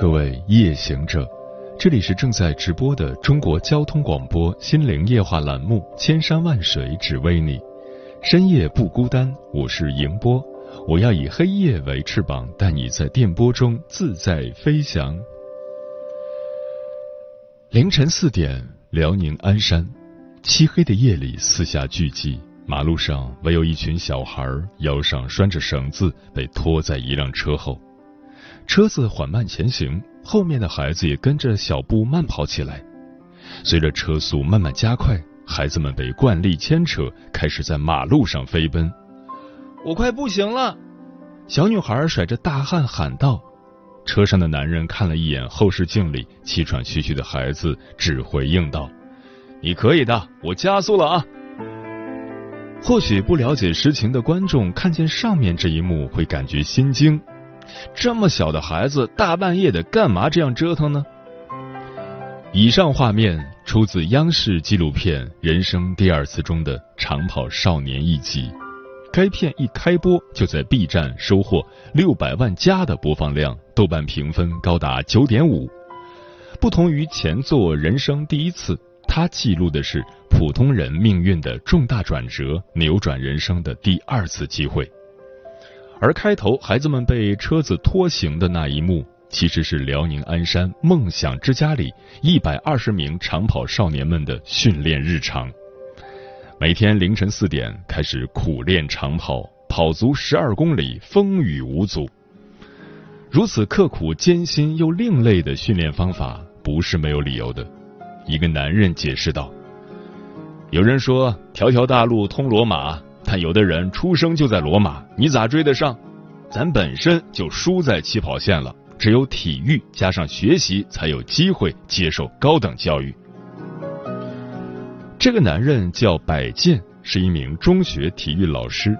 各位夜行者，这里是正在直播的中国交通广播心灵夜话栏目《千山万水只为你》，深夜不孤单，我是迎波，我要以黑夜为翅膀，带你在电波中自在飞翔。凌晨四点，辽宁鞍山，漆黑的夜里，四下聚集，马路上唯有一群小孩腰上拴着绳子，被拖在一辆车后。车子缓慢前行，后面的孩子也跟着小步慢跑起来。随着车速慢慢加快，孩子们被惯例牵扯，开始在马路上飞奔。我快不行了！小女孩甩着大汗喊道。车上的男人看了一眼后视镜里气喘吁吁的孩子，只回应道：“你可以的，我加速了啊！”或许不了解实情的观众看见上面这一幕会感觉心惊。这么小的孩子，大半夜的干嘛这样折腾呢？以上画面出自央视纪录片《人生第二次》中的长跑少年一集。该片一开播就在 B 站收获六百万加的播放量，豆瓣评分高达九点五。不同于前作《人生第一次》，它记录的是普通人命运的重大转折，扭转人生的第二次机会。而开头孩子们被车子拖行的那一幕，其实是辽宁鞍山梦想之家里一百二十名长跑少年们的训练日常。每天凌晨四点开始苦练长跑，跑足十二公里，风雨无阻。如此刻苦、艰辛又另类的训练方法，不是没有理由的。一个男人解释道：“有人说，条条大路通罗马。”但有的人出生就在罗马，你咋追得上？咱本身就输在起跑线了，只有体育加上学习，才有机会接受高等教育。这个男人叫柏健，是一名中学体育老师。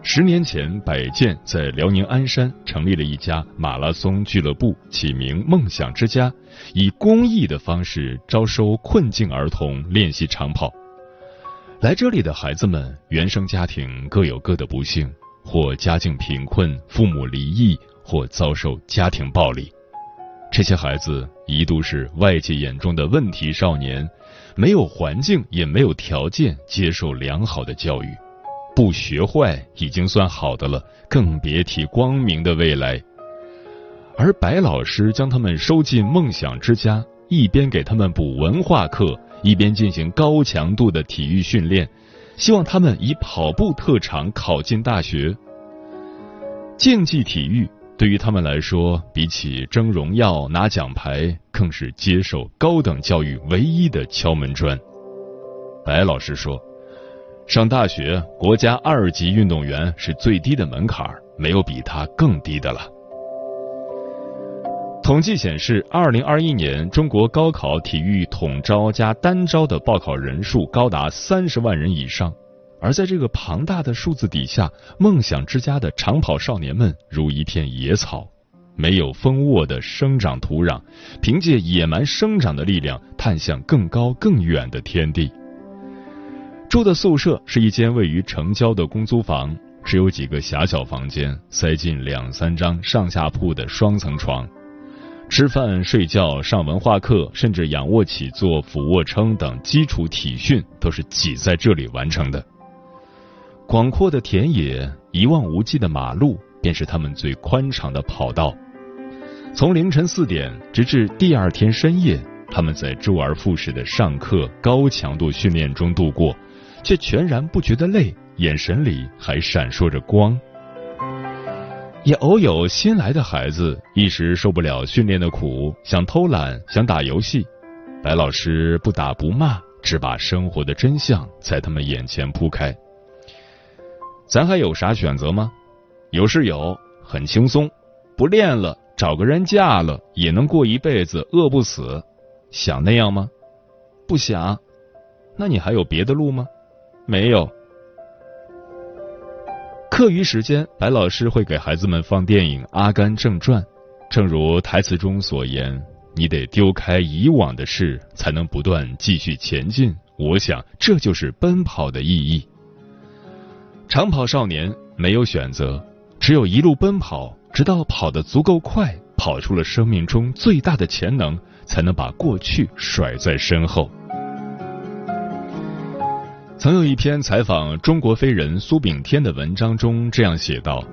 十年前，柏健在辽宁鞍山成立了一家马拉松俱乐部，起名“梦想之家”，以公益的方式招收困境儿童练习长跑。来这里的孩子们，原生家庭各有各的不幸，或家境贫困，父母离异，或遭受家庭暴力。这些孩子一度是外界眼中的问题少年，没有环境，也没有条件接受良好的教育，不学坏已经算好的了，更别提光明的未来。而白老师将他们收进梦想之家，一边给他们补文化课。一边进行高强度的体育训练，希望他们以跑步特长考进大学。竞技体育对于他们来说，比起争荣耀、拿奖牌，更是接受高等教育唯一的敲门砖。白老师说：“上大学，国家二级运动员是最低的门槛，没有比他更低的了。”统计显示，二零二一年中国高考体育统招加单招的报考人数高达三十万人以上，而在这个庞大的数字底下，梦想之家的长跑少年们如一片野草，没有蜂窝的生长土壤，凭借野蛮生长的力量，探向更高更远的天地。住的宿舍是一间位于城郊的公租房，只有几个狭小房间，塞进两三张上下铺的双层床。吃饭、睡觉、上文化课，甚至仰卧起坐、俯卧撑等基础体训，都是挤在这里完成的。广阔的田野、一望无际的马路，便是他们最宽敞的跑道。从凌晨四点直至第二天深夜，他们在周而复始的上课、高强度训练中度过，却全然不觉得累，眼神里还闪烁着光。也偶有新来的孩子一时受不了训练的苦，想偷懒，想打游戏。白老师不打不骂，只把生活的真相在他们眼前铺开。咱还有啥选择吗？有是有，很轻松。不练了，找个人嫁了也能过一辈子，饿不死，想那样吗？不想。那你还有别的路吗？没有。课余时间，白老师会给孩子们放电影《阿甘正传》，正如台词中所言：“你得丢开以往的事，才能不断继续前进。”我想，这就是奔跑的意义。长跑少年没有选择，只有一路奔跑，直到跑得足够快，跑出了生命中最大的潜能，才能把过去甩在身后。曾有一篇采访中国飞人苏炳添的文章中这样写道：“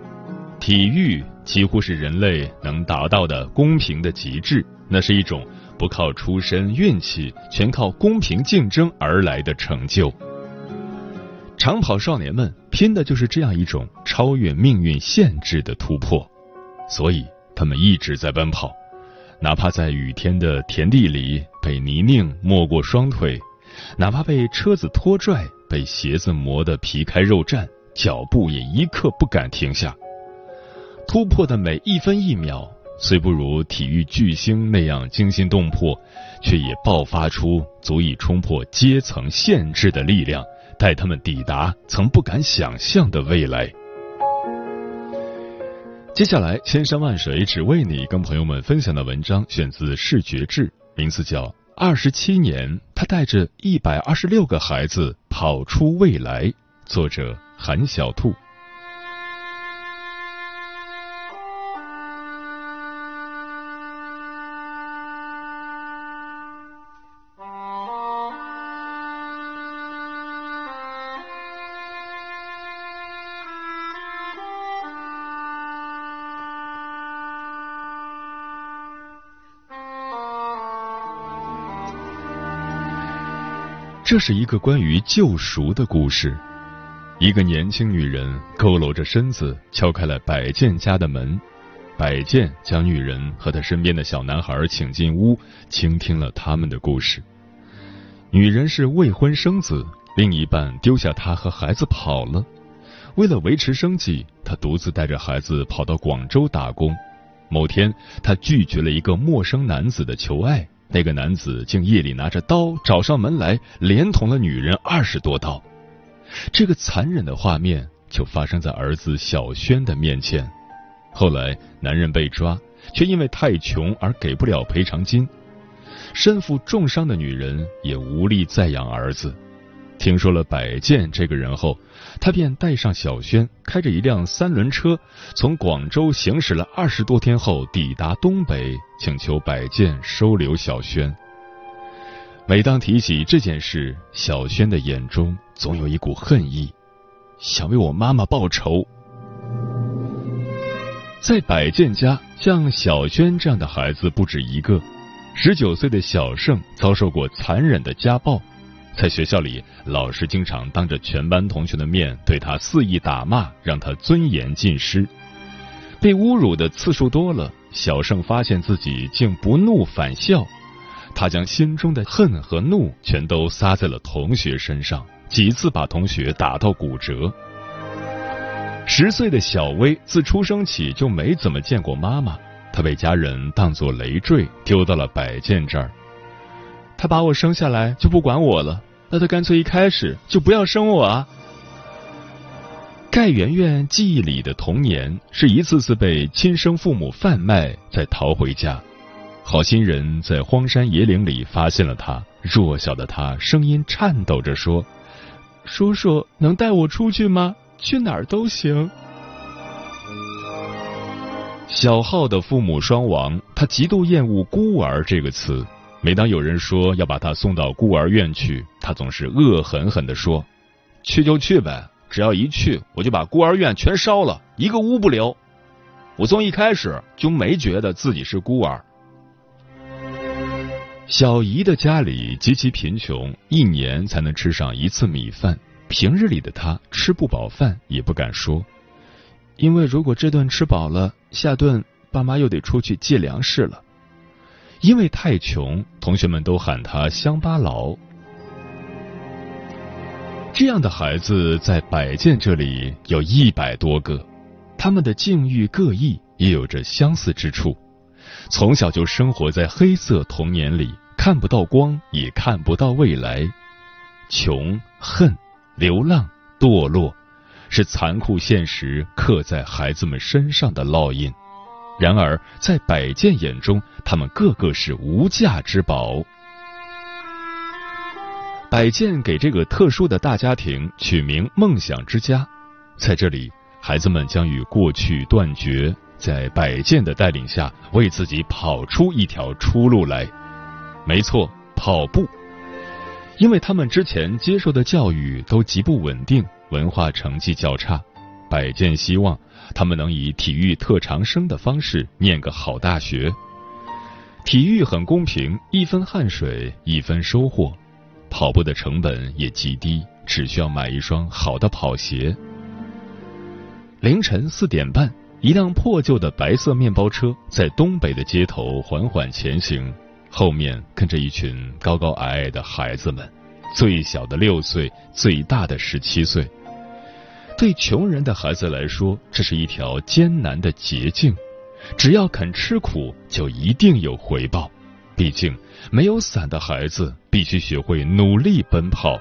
体育几乎是人类能达到的公平的极致，那是一种不靠出身运气，全靠公平竞争而来的成就。”长跑少年们拼的就是这样一种超越命运限制的突破，所以他们一直在奔跑，哪怕在雨天的田地里被泥泞没过双腿。哪怕被车子拖拽，被鞋子磨得皮开肉绽，脚步也一刻不敢停下。突破的每一分一秒，虽不如体育巨星那样惊心动魄，却也爆发出足以冲破阶层限制的力量，带他们抵达曾不敢想象的未来。接下来，千山万水只为你，跟朋友们分享的文章选自《视觉志》，名字叫。二十七年，他带着一百二十六个孩子跑出未来。作者：韩小兔。这是一个关于救赎的故事。一个年轻女人佝偻着身子敲开了百健家的门，百健将女人和她身边的小男孩请进屋，倾听了他们的故事。女人是未婚生子，另一半丢下她和孩子跑了。为了维持生计，她独自带着孩子跑到广州打工。某天，她拒绝了一个陌生男子的求爱。那个男子竟夜里拿着刀找上门来，连捅了女人二十多刀。这个残忍的画面就发生在儿子小轩的面前。后来，男人被抓，却因为太穷而给不了赔偿金。身负重伤的女人也无力再养儿子。听说了百健这个人后，他便带上小轩，开着一辆三轮车，从广州行驶了二十多天后抵达东北，请求百健收留小轩。每当提起这件事，小轩的眼中总有一股恨意，想为我妈妈报仇。在百健家，像小轩这样的孩子不止一个。十九岁的小盛遭受过残忍的家暴。在学校里，老师经常当着全班同学的面对他肆意打骂，让他尊严尽失。被侮辱的次数多了，小盛发现自己竟不怒反笑，他将心中的恨和怒全都撒在了同学身上，几次把同学打到骨折。十岁的小薇自出生起就没怎么见过妈妈，她被家人当作累赘丢到了摆件这儿。他把我生下来就不管我了，那他干脆一开始就不要生我啊！盖圆圆记忆里的童年是一次次被亲生父母贩卖，再逃回家。好心人在荒山野岭里发现了他，弱小的他声音颤抖着说：“叔叔能带我出去吗？去哪儿都行。”小浩的父母双亡，他极度厌恶“孤儿”这个词。每当有人说要把他送到孤儿院去，他总是恶狠狠地说：“去就去呗，只要一去，我就把孤儿院全烧了，一个屋不留。”我从一开始就没觉得自己是孤儿。小姨的家里极其贫穷，一年才能吃上一次米饭。平日里的他吃不饱饭也不敢说，因为如果这顿吃饱了，下顿爸妈又得出去借粮食了。因为太穷，同学们都喊他乡巴佬。这样的孩子在百健这里有一百多个，他们的境遇各异，也有着相似之处，从小就生活在黑色童年里，看不到光，也看不到未来。穷、恨、流浪、堕落，是残酷现实刻在孩子们身上的烙印。然而，在百健眼中，他们个个是无价之宝。百健给这个特殊的大家庭取名“梦想之家”，在这里，孩子们将与过去断绝，在百健的带领下，为自己跑出一条出路来。没错，跑步。因为他们之前接受的教育都极不稳定，文化成绩较差，百健希望他们能以体育特长生的方式念个好大学。体育很公平，一分汗水一分收获，跑步的成本也极低，只需要买一双好的跑鞋。凌晨四点半，一辆破旧的白色面包车在东北的街头缓缓前行。后面跟着一群高高矮矮的孩子们，最小的六岁，最大的十七岁。对穷人的孩子来说，这是一条艰难的捷径。只要肯吃苦，就一定有回报。毕竟，没有伞的孩子必须学会努力奔跑。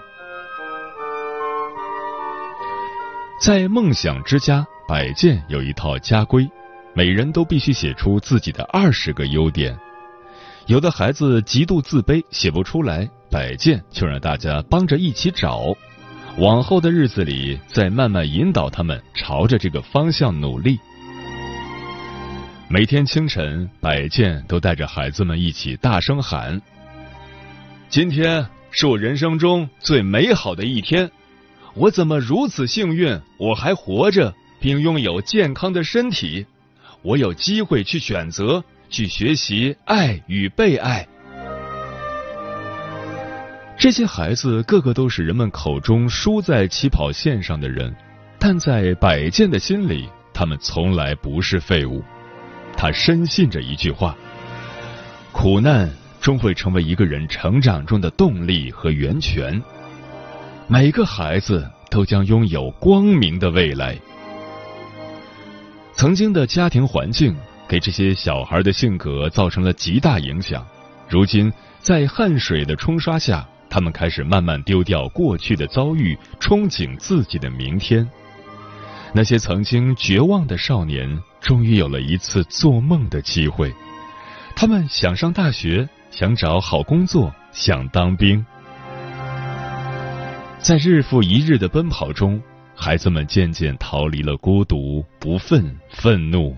在梦想之家，摆件有一套家规，每人都必须写出自己的二十个优点。有的孩子极度自卑，写不出来，摆件就让大家帮着一起找。往后的日子里，再慢慢引导他们朝着这个方向努力。每天清晨，百健都带着孩子们一起大声喊：“今天是我人生中最美好的一天，我怎么如此幸运？我还活着，并拥有健康的身体，我有机会去选择。”去学习爱与被爱。这些孩子个个都是人们口中输在起跑线上的人，但在百健的心里，他们从来不是废物。他深信着一句话：苦难终会成为一个人成长中的动力和源泉。每个孩子都将拥有光明的未来。曾经的家庭环境。给这些小孩的性格造成了极大影响。如今，在汗水的冲刷下，他们开始慢慢丢掉过去的遭遇，憧憬自己的明天。那些曾经绝望的少年，终于有了一次做梦的机会。他们想上大学，想找好工作，想当兵。在日复一日的奔跑中，孩子们渐渐逃离了孤独、不忿、愤怒。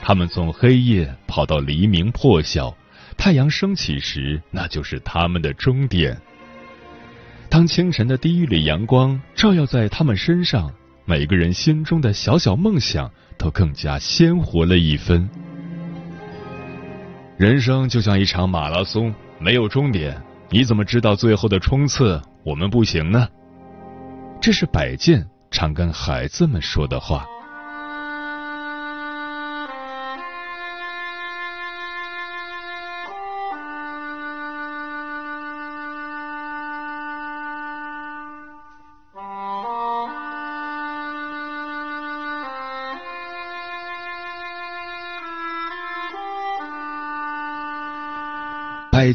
他们从黑夜跑到黎明破晓，太阳升起时，那就是他们的终点。当清晨的第一缕阳光照耀在他们身上，每个人心中的小小梦想都更加鲜活了一分。人生就像一场马拉松，没有终点，你怎么知道最后的冲刺我们不行呢？这是摆件常跟孩子们说的话。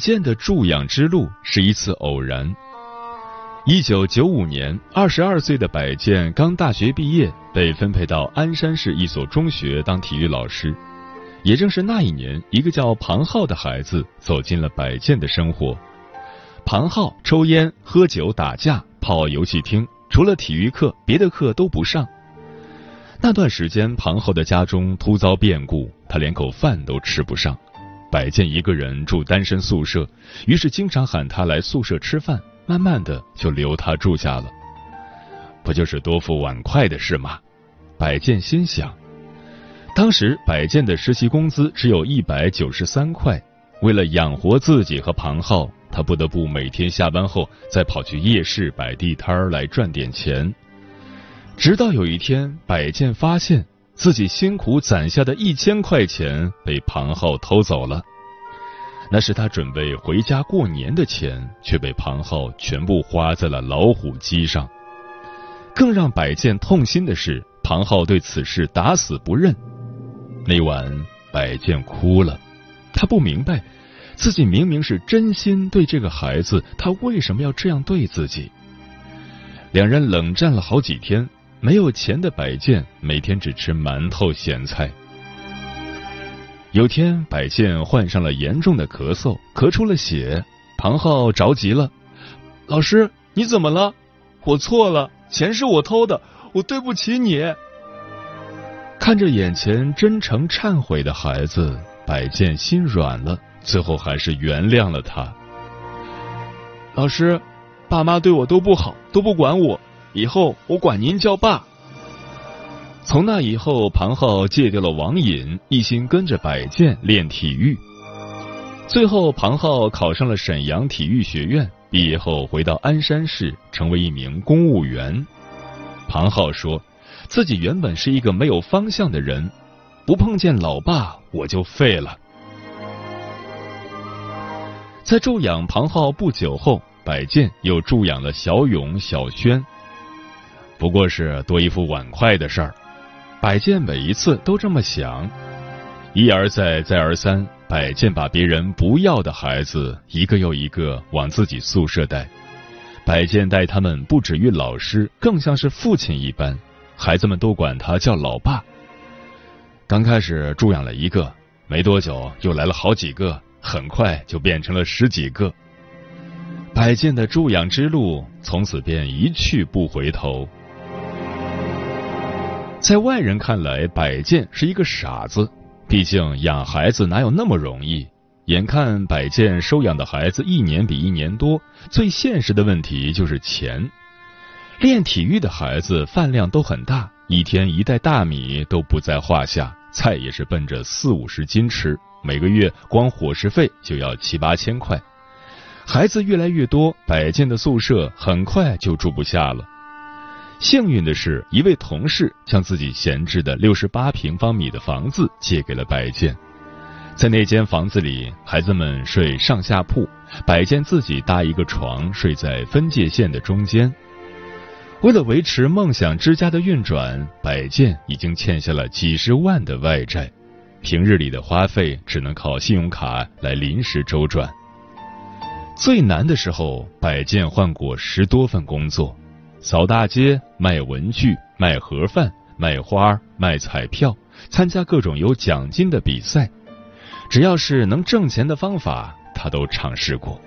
健的助养之路是一次偶然。一九九五年，二十二岁的百健刚大学毕业，被分配到鞍山市一所中学当体育老师。也正是那一年，一个叫庞浩的孩子走进了百健的生活。庞浩抽烟、喝酒、打架、泡游戏厅，除了体育课，别的课都不上。那段时间，庞浩的家中突遭变故，他连口饭都吃不上。百健一个人住单身宿舍，于是经常喊他来宿舍吃饭，慢慢的就留他住下了。不就是多付碗筷的事吗？百健心想。当时百健的实习工资只有一百九十三块，为了养活自己和庞浩，他不得不每天下班后再跑去夜市摆地摊儿来赚点钱。直到有一天，百健发现。自己辛苦攒下的一千块钱被庞浩偷走了，那是他准备回家过年的钱，却被庞浩全部花在了老虎机上。更让百健痛心的是，庞浩对此事打死不认。那晚，百健哭了，他不明白，自己明明是真心对这个孩子，他为什么要这样对自己？两人冷战了好几天。没有钱的百健每天只吃馒头咸菜。有天，百健患上了严重的咳嗽，咳出了血。庞浩着急了：“老师，你怎么了？我错了，钱是我偷的，我对不起你。”看着眼前真诚忏悔的孩子，百健心软了，最后还是原谅了他。老师，爸妈对我都不好，都不管我。以后我管您叫爸。从那以后，庞浩戒掉了网瘾，一心跟着百健练体育。最后，庞浩考上了沈阳体育学院，毕业后回到鞍山市，成为一名公务员。庞浩说，自己原本是一个没有方向的人，不碰见老爸我就废了。在助养庞浩不久后，百健又助养了小勇、小轩。不过是多一副碗筷的事儿，百健每一次都这么想，一而再，再而三，百健把别人不要的孩子一个又一个往自己宿舍带，百健待他们不止于老师，更像是父亲一般，孩子们都管他叫老爸。刚开始助养了一个，没多久又来了好几个，很快就变成了十几个，百健的助养之路从此便一去不回头。在外人看来，百健是一个傻子。毕竟养孩子哪有那么容易？眼看百健收养的孩子一年比一年多，最现实的问题就是钱。练体育的孩子饭量都很大，一天一袋大米都不在话下，菜也是奔着四五十斤吃，每个月光伙食费就要七八千块。孩子越来越多，百健的宿舍很快就住不下了。幸运的是，一位同事将自己闲置的六十八平方米的房子借给了白健。在那间房子里，孩子们睡上下铺，白健自己搭一个床，睡在分界线的中间。为了维持梦想之家的运转，百健已经欠下了几十万的外债，平日里的花费只能靠信用卡来临时周转。最难的时候，百健换过十多份工作。扫大街、卖文具、卖盒饭、卖花、卖彩票，参加各种有奖金的比赛，只要是能挣钱的方法，他都尝试过。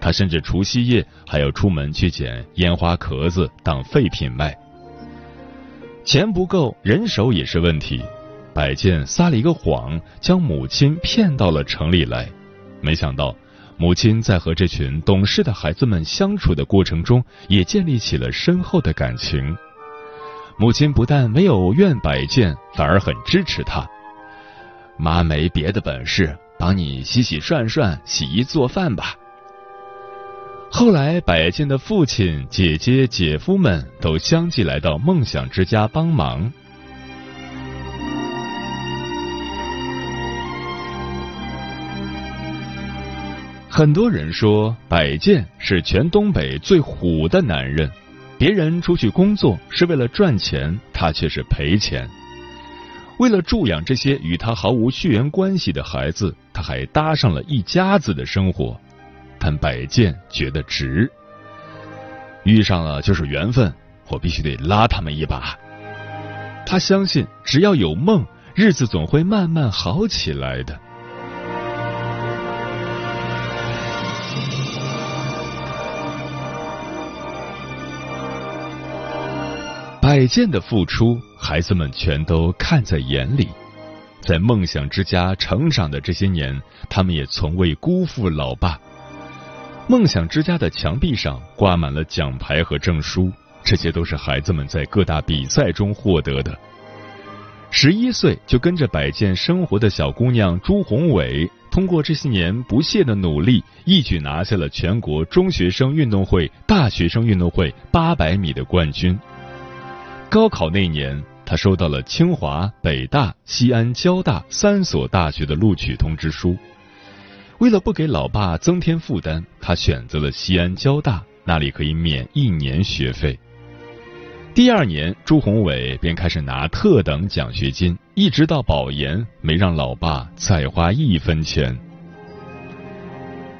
他甚至除夕夜还要出门去捡烟花壳子当废品卖。钱不够，人手也是问题。百健撒了一个谎，将母亲骗到了城里来，没想到。母亲在和这群懂事的孩子们相处的过程中，也建立起了深厚的感情。母亲不但没有怨百健，反而很支持他。妈没别的本事，帮你洗洗涮涮、洗衣做饭吧。后来，百健的父亲、姐姐、姐夫们都相继来到梦想之家帮忙。很多人说百健是全东北最虎的男人，别人出去工作是为了赚钱，他却是赔钱。为了助养这些与他毫无血缘关系的孩子，他还搭上了一家子的生活。但摆件觉得值，遇上了就是缘分，我必须得拉他们一把。他相信，只要有梦，日子总会慢慢好起来的。百健的付出，孩子们全都看在眼里。在梦想之家成长的这些年，他们也从未辜负老爸。梦想之家的墙壁上挂满了奖牌和证书，这些都是孩子们在各大比赛中获得的。十一岁就跟着百健生活的小姑娘朱宏伟，通过这些年不懈的努力，一举拿下了全国中学生运动会、大学生运动会八百米的冠军。高考那年，他收到了清华、北大、西安交大三所大学的录取通知书。为了不给老爸增添负担，他选择了西安交大，那里可以免一年学费。第二年，朱宏伟便开始拿特等奖学金，一直到保研，没让老爸再花一分钱。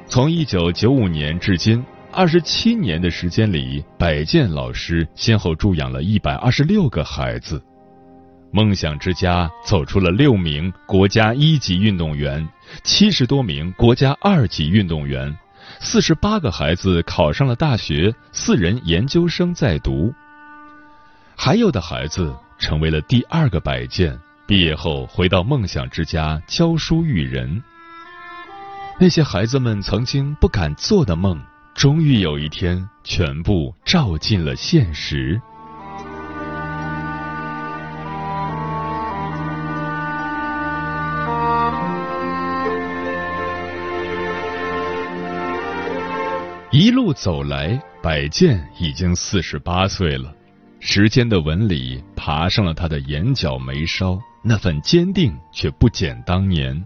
从一九九五年至今二十七年的时间里，百健老师先后助养了一百二十六个孩子。梦想之家走出了六名国家一级运动员，七十多名国家二级运动员，四十八个孩子考上了大学，四人研究生在读。还有的孩子成为了第二个百健，毕业后回到梦想之家教书育人。那些孩子们曾经不敢做的梦，终于有一天全部照进了现实。一路走来，百健已经四十八岁了。时间的纹理爬上了他的眼角眉梢，那份坚定却不减当年。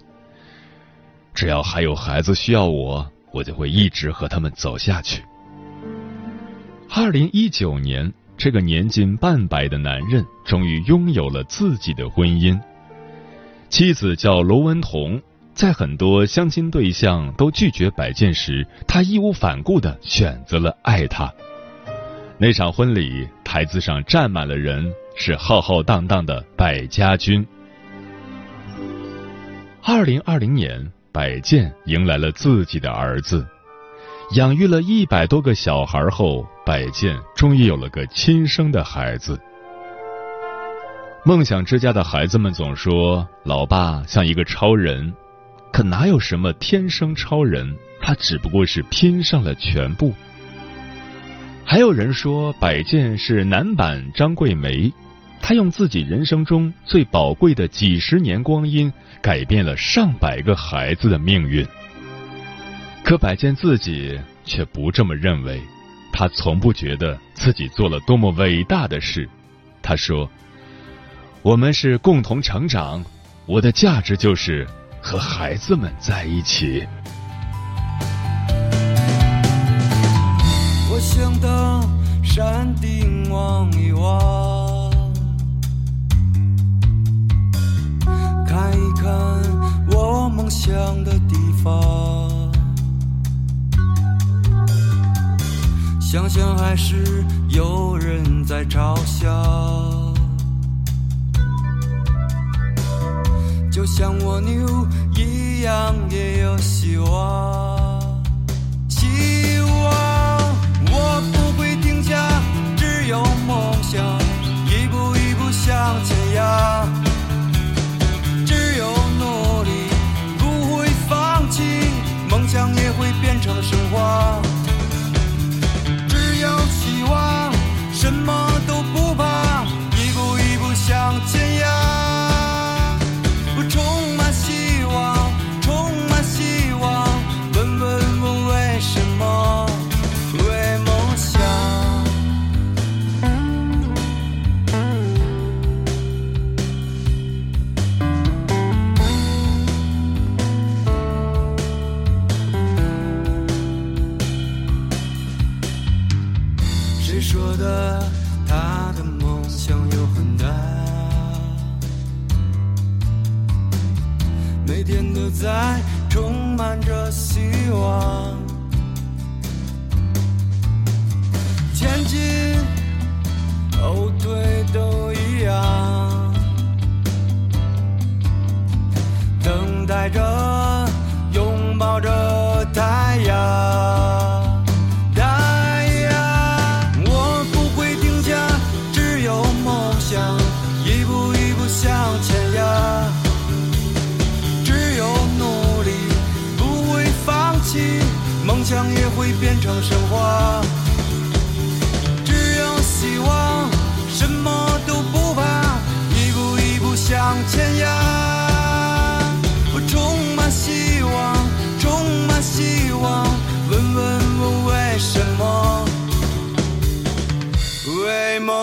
只要还有孩子需要我，我就会一直和他们走下去。二零一九年，这个年近半百的男人终于拥有了自己的婚姻，妻子叫罗文彤。在很多相亲对象都拒绝摆件时，他义无反顾的选择了爱他。那场婚礼台子上站满了人，是浩浩荡荡的百家军。二零二零年，百健迎来了自己的儿子，养育了一百多个小孩后，百健终于有了个亲生的孩子。梦想之家的孩子们总说，老爸像一个超人。可哪有什么天生超人？他只不过是拼上了全部。还有人说，百健是男版张桂梅，他用自己人生中最宝贵的几十年光阴，改变了上百个孩子的命运。可百健自己却不这么认为，他从不觉得自己做了多么伟大的事。他说：“我们是共同成长，我的价值就是。”和孩子们在一起。我想到山顶望一望，看我梦想的地方，想想还是有人在嘲笑。就像蜗牛一样，也有希望。希望我不会停下，只有梦想，一步一步向前呀。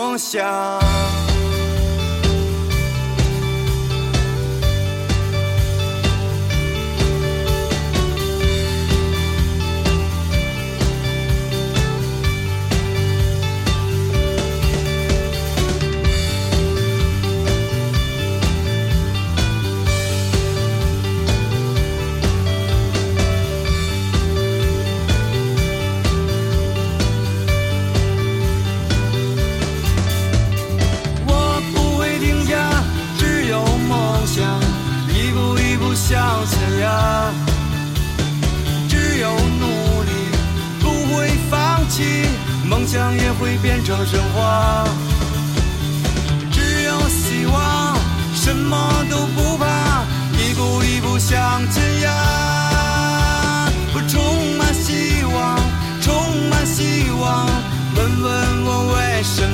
梦想想也会变成神话。只有希望，什么都不怕，一步一步向前呀。我充满希望，充满希望，问问我为什么。